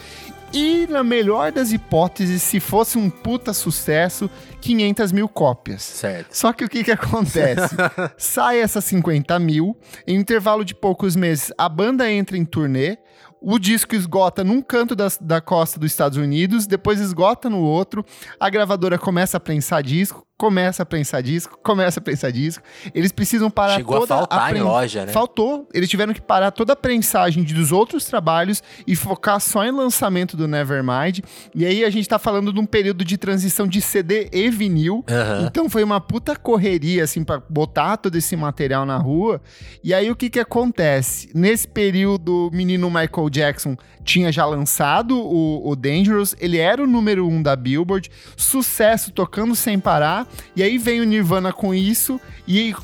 E na melhor das hipóteses, se fosse um puta sucesso, 500 mil cópias. Certo. Só que o que que acontece? Sai essas 50 mil, em um intervalo de poucos meses, a banda entra em turnê, o disco esgota num canto das- da, costa dos Estados Unidos, depois esgota no outro, a gravadora começa a prensar disco, começa a prensar disco, começa a prensar disco. Eles precisam parar Chegou a toda faltar em pren- loja, né? Faltou. Eles tiveram que parar toda a prensagem dos outros trabalhos e focar só em lançamento do Nevermind. E aí a gente tá falando de um período de transição de CD e vinil. Então foi uma puta correria, assim, pra botar todo esse material na rua. E aí o que que acontece? Nesse período, o menino Michael Jackson tinha já lançado o, o Dangerous, ele era o número um da Billboard, sucesso tocando sem parar. E aí vem o Nirvana com isso e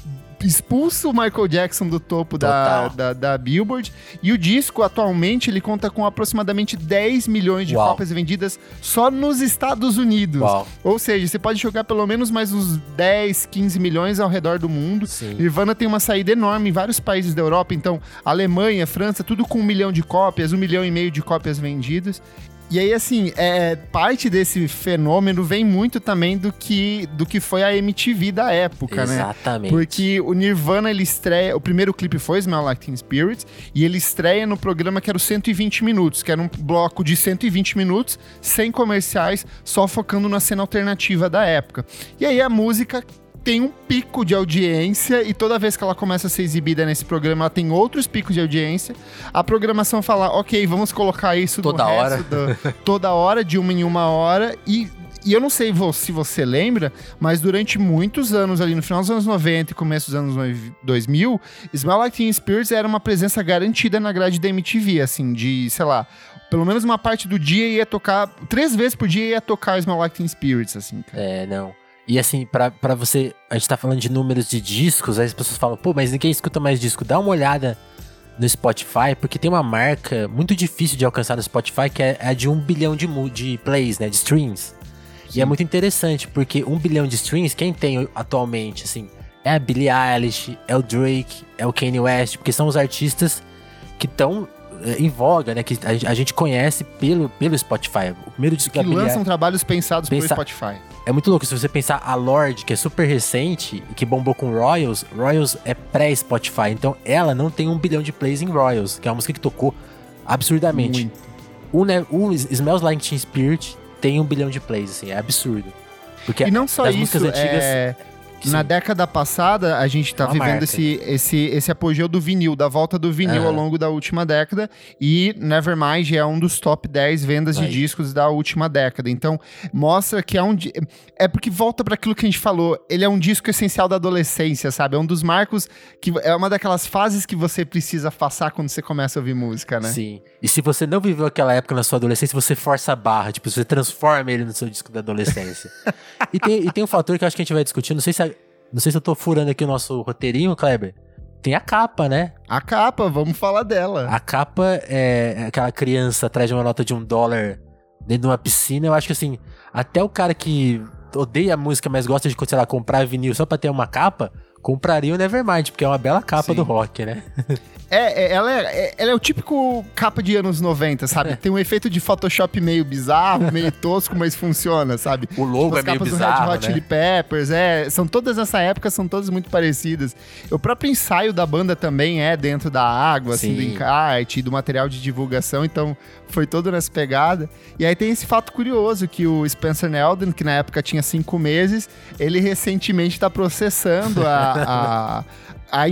expulsa o Michael Jackson do topo da, da, da, Billboard. E o disco, atualmente, ele conta com aproximadamente 10 milhões de Uau. cópias vendidas só nos Estados Unidos. Uau. Ou seja, você pode jogar pelo menos mais uns 10, 15 milhões ao redor do mundo. Sim. Nirvana tem uma saída enorme em vários países da Europa, então Alemanha, França, tudo com um milhão de cópias, um milhão e meio de cópias vendidas. E aí, assim, é, parte desse fenômeno vem muito também do que, do que foi a MTV da época, Exatamente. né? Exatamente. Porque o Nirvana, ele estreia... O primeiro clipe foi Smell Like Teen Spirit, e ele estreia no programa que era o 120 Minutos, que era um bloco de 120 minutos, sem comerciais, só focando na cena alternativa da época. E aí a música tem um pico de audiência e toda vez que ela começa a ser exibida nesse programa, ela tem outros picos de audiência. A programação fala, ok, vamos colocar isso toda hora, do, toda hora, de uma em uma hora e e eu não sei se você lembra, mas durante muitos anos, ali no final dos anos 90 e começo dos anos 2000, Smell Like Teen Spirits era uma presença garantida na grade da MTV, assim, de, sei lá, pelo menos uma parte do dia ia tocar, três vezes por dia ia tocar Smell Like Teen Spirits, assim. Cara. É, não. E assim, para você. A gente tá falando de números de discos, aí as pessoas falam, pô, mas ninguém escuta mais disco. Dá uma olhada no Spotify, porque tem uma marca muito difícil de alcançar no Spotify, que é a de um bilhão de, de plays, né? De streams. Sim. E é muito interessante, porque um bilhão de streams, quem tem atualmente, assim, é a Billie Eilish, é o Drake, é o Kanye West, porque são os artistas que estão é, em voga, né? Que a, gente conhece pelo, pelo Spotify. O primeiro disco que lançam trabalhos pensados pensa, pelo Spotify. É muito louco. Se você pensar a Lorde, que é super recente e que bombou com Royals, Royals é pré-Spotify. Então ela não tem um bilhão de plays em Royals, que é uma música que tocou absurdamente. O, né, o Smells Like Teen Spirit tem um bilhão de plays, assim, é absurdo. Porque e não só isso, músicas antigas. É na década passada, a gente tá vivendo esse, esse, esse apogeu do vinil, da volta do vinil uhum. ao longo da última década. E Nevermind é um dos top 10 vendas de discos da última década. Então, mostra que é um. É porque volta para aquilo que a gente falou. Ele é um disco essencial da adolescência, sabe? É um dos marcos que é uma daquelas fases que você precisa passar quando você começa a ouvir música, né? Sim. E se você não viveu aquela época na sua adolescência, você força a barra. Tipo, você transforma ele no seu disco da adolescência. e, tem, e tem um fator que eu acho que a gente vai discutir. Não sei se a, não sei se eu tô furando aqui o nosso roteirinho, Kleber. Tem a capa, né? A capa, vamos falar dela. A capa é aquela criança atrás de uma nota de um dólar dentro de uma piscina. Eu acho que assim, até o cara que odeia a música, mas gosta de, sei lá, comprar vinil só pra ter uma capa, compraria o Nevermind, porque é uma bela capa Sim. do rock, né? É, é, ela é, é, ela é o típico capa de anos 90, sabe? Tem um efeito de Photoshop meio bizarro, meio tosco, mas funciona, sabe? O logo As é meio bizarro, As capas do Red Hot né? Chili Peppers, é, são todas nessa época, são todas muito parecidas. O próprio ensaio da banda também é dentro da água, Sim. assim, do encarte, do material de divulgação, então foi todo nessa pegada. E aí tem esse fato curioso que o Spencer Nelden, que na época tinha cinco meses, ele recentemente está processando a, a a,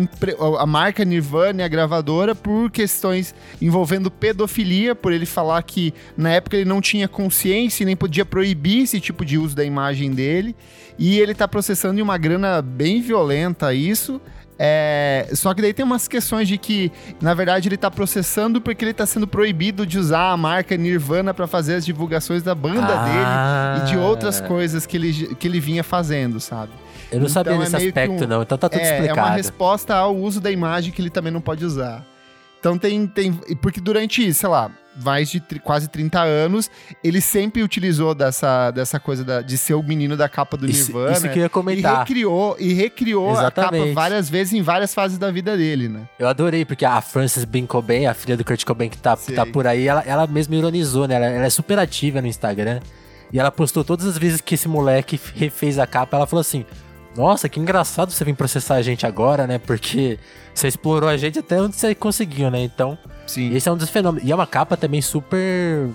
a marca Nirvana e a gravadora por questões envolvendo pedofilia, por ele falar que na época ele não tinha consciência e nem podia proibir esse tipo de uso da imagem dele. E ele tá processando em uma grana bem violenta isso. É, só que daí tem umas questões de que, na verdade, ele tá processando porque ele tá sendo proibido de usar a marca Nirvana para fazer as divulgações da banda ah. dele e de outras coisas que ele, que ele vinha fazendo, sabe? Eu não então, sabia desse é aspecto, um, não. Então tá tudo é, explicado. É uma resposta ao uso da imagem que ele também não pode usar. Então tem. tem porque durante, sei lá, mais de quase 30 anos, ele sempre utilizou dessa, dessa coisa da, de ser o menino da capa do isso, Nirvana. Isso que eu ia comentar. E recriou, e recriou a capa várias vezes em várias fases da vida dele, né? Eu adorei, porque a Frances Cobain, a filha do Kurt Cobain que tá, tá por aí, ela, ela mesma ironizou, né? Ela, ela é super ativa no Instagram. E ela postou todas as vezes que esse moleque refez a capa, ela falou assim: nossa, que engraçado você vir processar a gente agora, né? Porque você explorou a gente até onde você conseguiu, né? Então, Sim. esse é um dos fenômenos. E é uma capa também super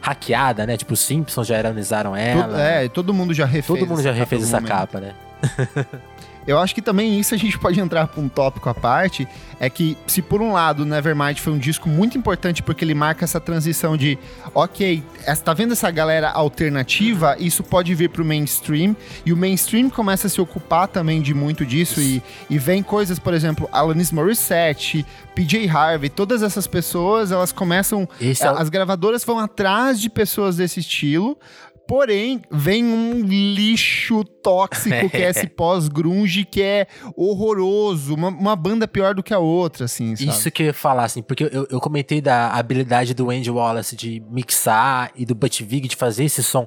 hackeada, né? Tipo, os Simpsons já ironizaram ela. Todo, é, todo mundo já refez. Todo mundo já refez essa capa, né? Eu acho que também isso a gente pode entrar para um tópico à parte, é que se por um lado Nevermind foi um disco muito importante porque ele marca essa transição de, ok, tá vendo essa galera alternativa, isso pode vir pro mainstream, e o mainstream começa a se ocupar também de muito disso, e, e vem coisas, por exemplo, Alanis Morissette, PJ Harvey, todas essas pessoas, elas começam, é... as gravadoras vão atrás de pessoas desse estilo, Porém, vem um lixo tóxico que é esse pós-grunge que é horroroso, uma, uma, banda pior do que a outra, assim, sabe? Isso que eu ia falar, assim, porque eu, eu comentei da habilidade do Andy Wallace de mixar e do Butch Vig de fazer esse som.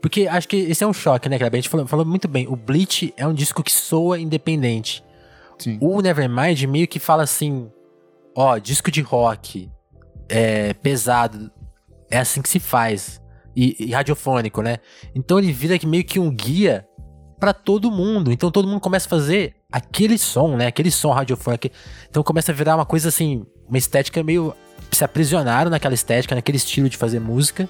Porque acho que esse é um choque, né, Kleber? A gente falou, falou muito bem. O Bleach é um disco que soa independente. Sim. O Nevermind meio que fala assim: ó, disco de rock é, pesado, é assim que se faz e, e radiofônico, né? Então ele vira meio que um guia para todo mundo. Então todo mundo começa a fazer aquele som, né? Aquele som radiofônico. Então começa a virar uma coisa assim, uma estética meio se aprisionaram naquela estética, naquele estilo de fazer música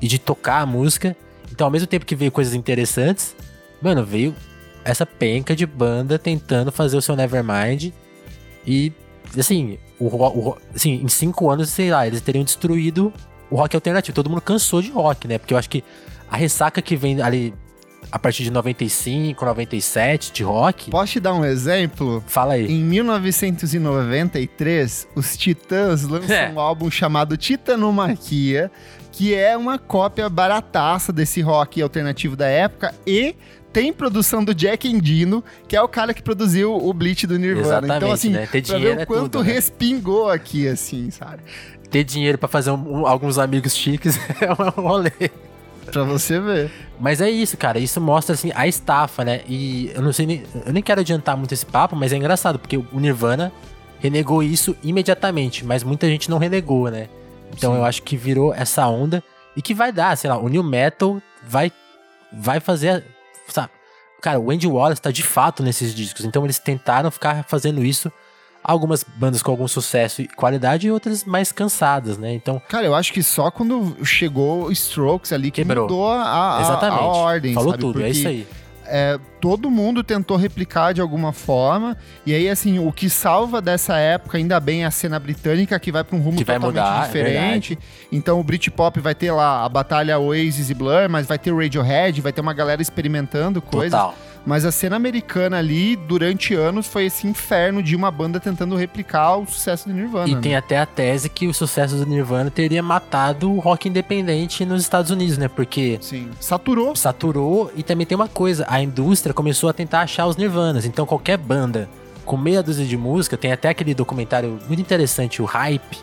e de tocar a música. Então ao mesmo tempo que veio coisas interessantes, mano, veio essa penca de banda tentando fazer o seu Nevermind e assim, o, o assim, em cinco anos, sei lá, eles teriam destruído o rock alternativo. Todo mundo cansou de rock, né? Porque eu acho que a ressaca que vem ali a partir de 95, 97 de rock. Posso te dar um exemplo? Fala aí. Em 1993, os Titãs lançam é. um álbum chamado Titanomaquia, que é uma cópia barataça desse rock alternativo da época e tem produção do Jack Endino, que é o cara que produziu o Bleach do Nirvana. Exatamente, então, assim, né? Ter pra ver o é quanto tudo, né? respingou aqui, assim, sabe? Ter dinheiro para fazer um, alguns amigos chiques é um rolê. Pra você ver. Mas é isso, cara. Isso mostra, assim, a estafa, né? E eu não sei nem. Eu nem quero adiantar muito esse papo, mas é engraçado, porque o Nirvana renegou isso imediatamente, mas muita gente não renegou, né? Então Sim. eu acho que virou essa onda e que vai dar, sei lá, o New Metal vai, vai fazer. Sabe? Cara, o Andy Wallace tá de fato nesses discos, então eles tentaram ficar fazendo isso algumas bandas com algum sucesso e qualidade e outras mais cansadas, né? Então. Cara, eu acho que só quando chegou Strokes ali que quebrou. mudou a, a, Exatamente. a ordem. Falou sabe? tudo, Porque é isso aí. É, todo mundo tentou replicar de alguma forma. E aí, assim, o que salva dessa época, ainda bem, é a cena britânica, que vai para um rumo que totalmente mudar, é diferente. É então, o Britpop vai ter lá a batalha Oasis e Blur, mas vai ter o Radiohead, vai ter uma galera experimentando coisas. Total. Mas a cena americana ali, durante anos, foi esse inferno de uma banda tentando replicar o sucesso do Nirvana. E né? tem até a tese que o sucesso do Nirvana teria matado o rock independente nos Estados Unidos, né? Porque. Sim. Saturou. Saturou. E também tem uma coisa: a indústria começou a tentar achar os Nirvanas. Então qualquer banda com meia dúzia de música, tem até aquele documentário muito interessante, o Hype,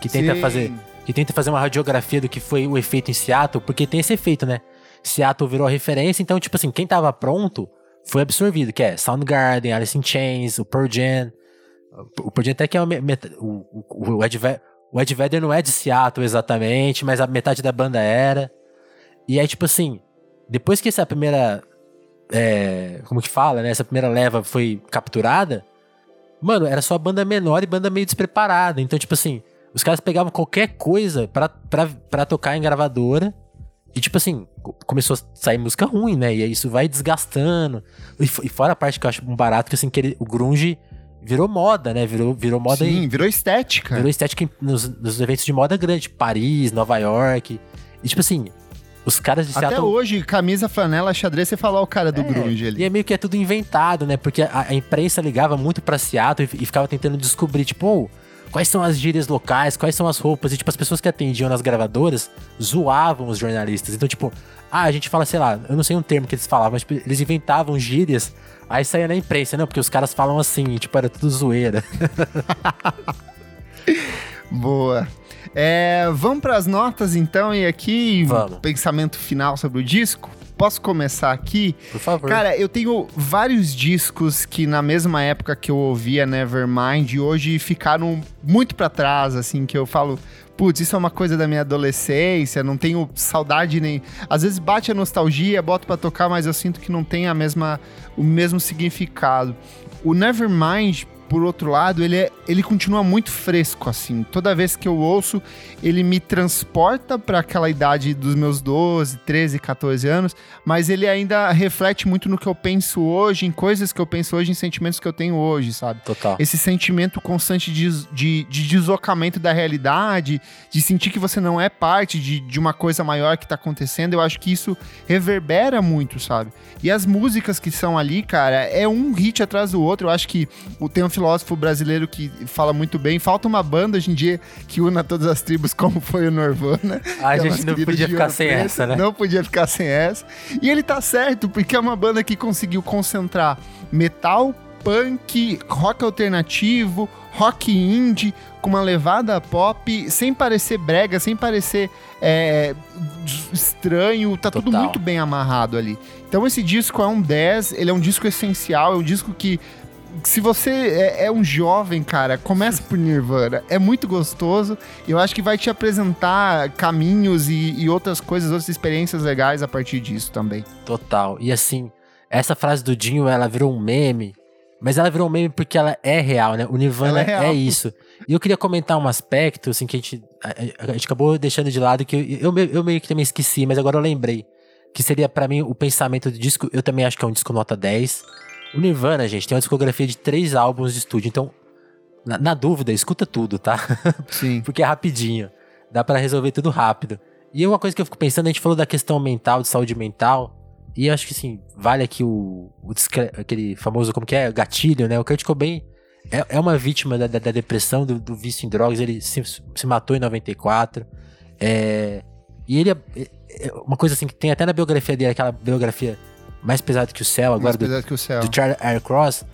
que tenta Sim. fazer. Que tenta fazer uma radiografia do que foi o efeito em Seattle, porque tem esse efeito, né? Seattle virou referência, então, tipo assim, quem tava pronto foi absorvido, que é Soundgarden, Alice in Chains, o Pearl Jam. O Pearl Jam até que é o, o, o, Ed o Ed Vedder não é de Seattle exatamente, mas a metade da banda era. E aí, tipo assim, depois que essa primeira. É, como que fala, né? Essa primeira leva foi capturada, mano, era só banda menor e banda meio despreparada. Então, tipo assim, os caras pegavam qualquer coisa pra, pra tocar em gravadora e tipo assim, começou a sair música ruim, né? E aí isso vai desgastando. E, fora a parte que eu acho um barato, que assim, que ele, o grunge virou moda, né? Virou, virou moda Sim, em, virou estética. Virou estética em, nos, nos eventos de moda grande, Paris, Nova York. E tipo assim, os caras de Até Seattle... hoje, camisa, flanela, xadrez, você fala o cara do É, grunge ali. E é meio que é tudo inventado, né? Porque a, a imprensa ligava muito pra Seattle e, e ficava tentando descobrir, tipo, "Oh, quais são as gírias locais, quais são as roupas. E, tipo, as pessoas que atendiam nas gravadoras zoavam os jornalistas. Então, tipo, ah, a gente fala, sei lá, eu não sei um termo que eles falavam, mas tipo, eles inventavam gírias, aí saía na imprensa, não, porque os caras falam assim, tipo, era tudo zoeira. Boa. É, vamos para as notas então e aqui Vamos. pensamento final sobre o disco. Posso começar aqui? Por favor. Cara, eu tenho vários discos que na mesma época que eu ouvia Nevermind hoje ficaram muito pra trás, assim, que eu falo, putz, isso é uma coisa da minha adolescência, não tenho saudade nem. Às vezes bate a nostalgia, boto pra tocar, mas eu sinto que não tem a mesma, o mesmo significado. O Nevermind, por outro lado, ele, é, ele continua muito fresco, assim. Toda vez que eu ouço, ele me transporta para aquela idade dos meus 12, 13, 14 anos, mas ele ainda reflete muito no que eu penso hoje, em coisas que eu penso hoje, em sentimentos que eu tenho hoje, sabe? Total. Esse sentimento constante de, de, de deslocamento da realidade, de sentir que você não é parte de, de uma coisa maior que tá acontecendo, eu acho que isso reverbera muito, sabe? E as músicas que são ali, cara, é um hit atrás do outro. Eu acho que o- tem um filósofo brasileiro que fala muito bem. Falta uma banda hoje em dia que una todas as tribos, como foi o Nirvana. A gente não podia ficar sem preto, essa, né? Não podia ficar sem essa. E ele tá certo, porque é uma banda que conseguiu concentrar metal, punk, rock alternativo, rock indie, com uma levada pop, sem parecer brega, sem parecer é, estranho, tá tudo Total. muito bem amarrado ali. Então esse disco é um 10, ele é um disco essencial, é um disco que se você é, é um jovem, cara, começa por Nirvana. É muito gostoso. e Eu acho que vai te apresentar caminhos e, e outras coisas, outras experiências legais a partir disso também. Total. E assim, essa frase do Dinho, ela virou um meme. Mas ela virou um meme porque ela é real, né? O Nirvana é é, isso. E eu queria comentar um aspecto, assim, que a gente, a, a gente acabou deixando de lado, que eu, eu, eu meio que também esqueci, mas agora eu lembrei. Que seria pra mim o pensamento do disco. Eu também acho que é um disco nota 10. O Nirvana, gente, tem uma discografia de três álbuns de estúdio. Então, na, na dúvida, escuta tudo, tá? Sim. porque é rapidinho. Dá pra resolver tudo rápido. E uma coisa que eu fico pensando, a gente falou da questão mental, de saúde mental. E eu acho que assim, vale aqui o, o aquele famoso, como que é? Gatilho, né? O Kurt Cobain é, é uma vítima da, da- da depressão, do, do vício em drogas. Ele se, se matou em 94. É, e ele é, é uma coisa assim que tem até na biografia dele, aquela biografia mais pesada que o céu, agora Mais do, pesado que o céu. do Charlie R. Cross.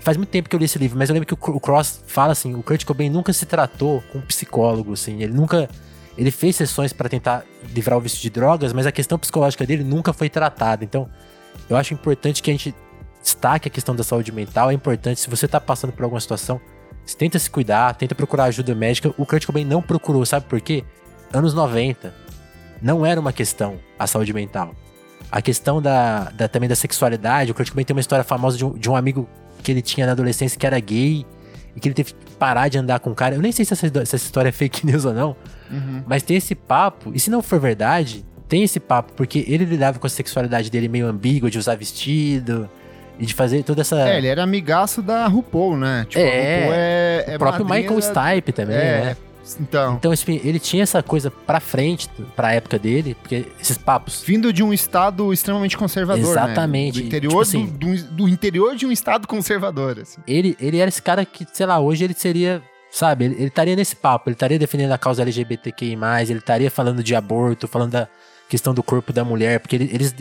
Faz muito tempo que eu li esse livro, mas eu lembro que o Cro- o Cross fala assim, o Kurt Cobain nunca se tratou com um psicólogo, assim, ele nunca ele fez sessões pra tentar livrar o vício de drogas, mas a questão psicológica dele nunca foi tratada. Então, eu acho importante que a gente destaque a questão da saúde mental, é importante se você tá passando por alguma situação, você tenta se cuidar, tenta procurar ajuda médica. O Kurt Cobain não procurou, sabe por quê? Anos 90 não era uma questão a saúde mental. A questão da, da- também da sexualidade, o Kurt Cobain tem uma história famosa de um, de um amigo que ele tinha na adolescência que era gay e que ele teve que parar de andar com o cara. Eu nem sei se essa, se essa história é fake news ou não, Uhum. mas tem esse papo, e se não for verdade, tem esse papo, porque ele lidava com a sexualidade dele meio ambígua, de usar vestido e de fazer toda essa. É, ele era amigaço da RuPaul, né? Tipo, É, a RuPaul é, é o próprio Michael Stipe também, É, né? Então. Então, ele tinha essa coisa pra frente, pra época dele, porque esses papos. Vindo de um estado extremamente conservador, Exatamente. Né? Do interior, Tipo assim- do, do- do interior de um estado conservador, assim. Ele, ele era esse cara que, sei lá, hoje ele seria. Sabe, ele estaria nesse papo, ele estaria defendendo a causa LGBTQI, ele estaria falando de aborto, falando da questão do corpo da mulher, porque ele- eles.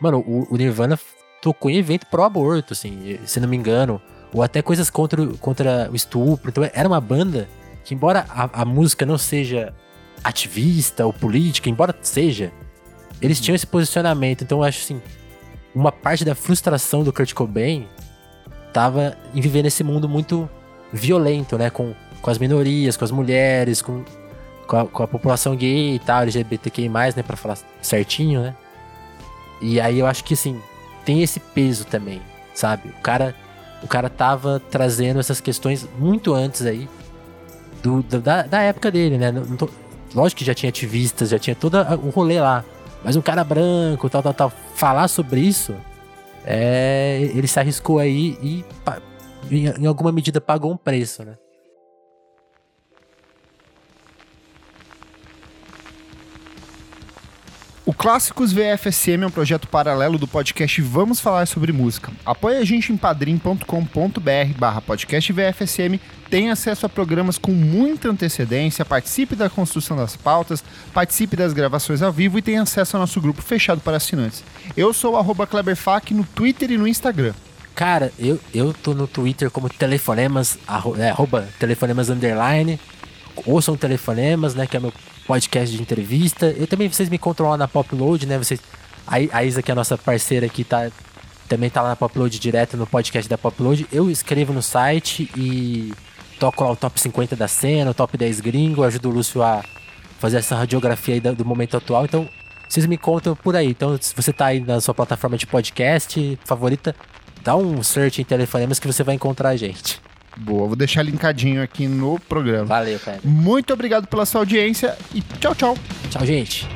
Mano, o, o Nirvana tocou em evento pró-aborto, assim, se não me engano. Ou até coisas contra, contra o estupro. Então era uma banda que, embora a, a música não seja ativista ou política, embora seja, eles tinham esse posicionamento. Então eu acho assim, uma parte da frustração do Kurt Cobain tava em viver nesse mundo muito violento, né? Com, com as minorias, com as mulheres, com, com, a, com a população gay e tal, LGBTQI+, né? Pra falar certinho, né? E aí eu acho que, assim, tem esse peso também, sabe? O cara, o cara tava trazendo essas questões muito antes aí do, da, da época dele, né? Tô- lógico que já tinha ativistas, já tinha todo o rolê lá. Mas um cara branco, tal, tal, tal, falar sobre isso, é, ele se arriscou aí e, em alguma medida, pagou um preço, né? O Clássicos VFSM é um projeto paralelo do podcast Vamos Falar Sobre Música. Apoie a gente em padrim.com.br barra podcast VFSM, tem acesso a programas com muita antecedência, participe da construção das pautas, participe das gravações ao vivo e tem acesso ao nosso grupo fechado para assinantes. Eu sou o arroba KleberFac no Twitter e no Instagram. Cara, eu, eu tô no Twitter como telefonemas, arro, é, arroba telefonemas underline. Ouçam telefonemas, né? Que é meu podcast de entrevista. Eu também, vocês me encontram lá na Popload, né? Vocês, a, a Isa, que é a nossa parceira aqui, tá, também tá lá na Popload direto no podcast da Popload. Eu escrevo no site e toco lá o top 50 da cena, o top 10 gringo, ajudo o Lúcio a fazer essa radiografia aí da- do momento atual. Então, vocês me encontram por aí. Então, se você tá aí na sua plataforma de podcast favorita, dá um search em telefonemas que você vai encontrar a gente. Boa, vou deixar linkadinho aqui no programa. Valeu, cara. Muito obrigado pela sua audiência e tchau, tchau. Tchau, gente.